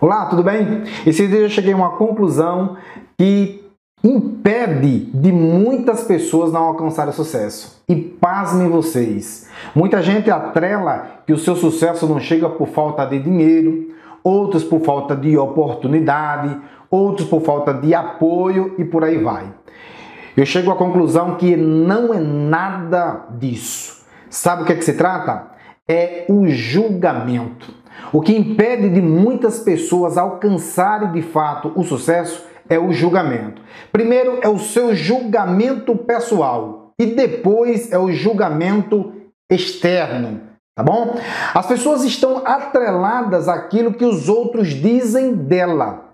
Olá, tudo bem? Esse dia eu cheguei a uma conclusão que impede de muitas pessoas não alcançarem sucesso. E pasmem vocês, muita gente atrela que o seu sucesso não chega por falta de dinheiro, outros por falta de oportunidade, outros por falta de apoio e por aí vai. Eu chego à conclusão que não é nada disso. Sabe o que, é que se trata? É o julgamento. O que impede de muitas pessoas alcançarem de fato o sucesso é o julgamento. Primeiro é o seu julgamento pessoal e depois é o julgamento externo, tá bom? As pessoas estão atreladas àquilo que os outros dizem dela.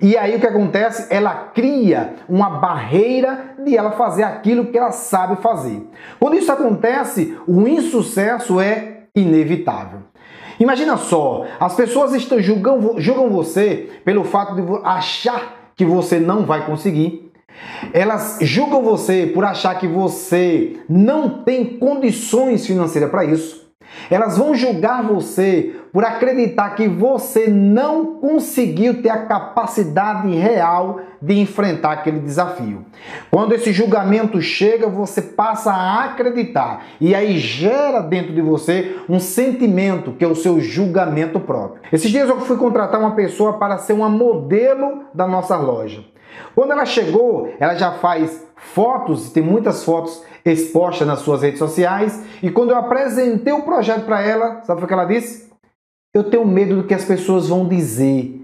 E aí o que acontece? Ela cria uma barreira de ela fazer aquilo que ela sabe fazer. Quando isso acontece, o insucesso é inevitável. Imagina só, as pessoas estão julgam, julgam você pelo fato de achar que você não vai conseguir. Elas julgam você por achar que você não tem condições financeiras para isso. Elas vão julgar você por acreditar que você não conseguiu ter a capacidade real de enfrentar aquele desafio. Quando esse julgamento chega, você passa a acreditar e aí gera dentro de você um sentimento que é o seu julgamento próprio. Esses dias eu fui contratar uma pessoa para ser uma modelo da nossa loja. Quando ela chegou, ela já faz fotos, tem muitas fotos expostas nas suas redes sociais. E quando eu apresentei o projeto para ela, sabe o que ela disse? Eu tenho medo do que as pessoas vão dizer,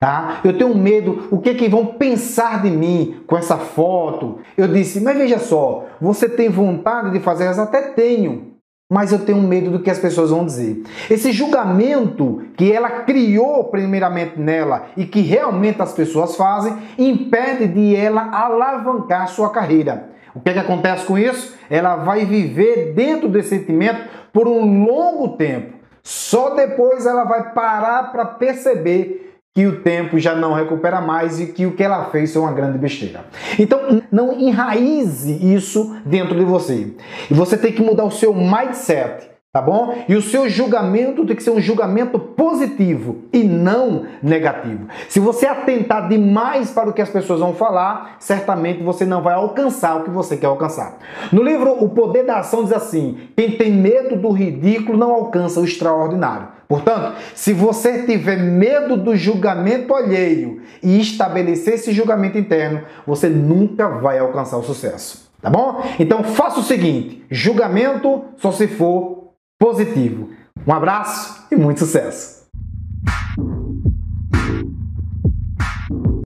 tá? Eu tenho medo o que que vão pensar de mim com essa foto. Eu disse, mas veja só, você tem vontade de fazer? Elas até tenho, mas eu tenho medo do que as pessoas vão dizer. Esse julgamento que ela criou primeiramente nela e que realmente as pessoas fazem, impede de ela alavancar sua carreira. O que, é que acontece com isso? Ela vai viver dentro desse sentimento por um longo tempo. Só depois ela vai parar para perceber que o tempo já não recupera mais e que o que ela fez foi uma grande besteira. Então, não enraize isso dentro de você. E você tem que mudar o seu mindset tá bom? E o seu julgamento tem que ser um julgamento positivo e não negativo. Se você atentar demais para o que as pessoas vão falar, certamente você não vai alcançar o que você quer alcançar. No livro O Poder da Ação diz assim: quem tem medo do ridículo não alcança o extraordinário. Portanto, se você tiver medo do julgamento alheio e estabelecer esse julgamento interno, você nunca vai alcançar o sucesso. Tá bom? Então faça o seguinte: julgamento só se for positivo. Um abraço e muito sucesso!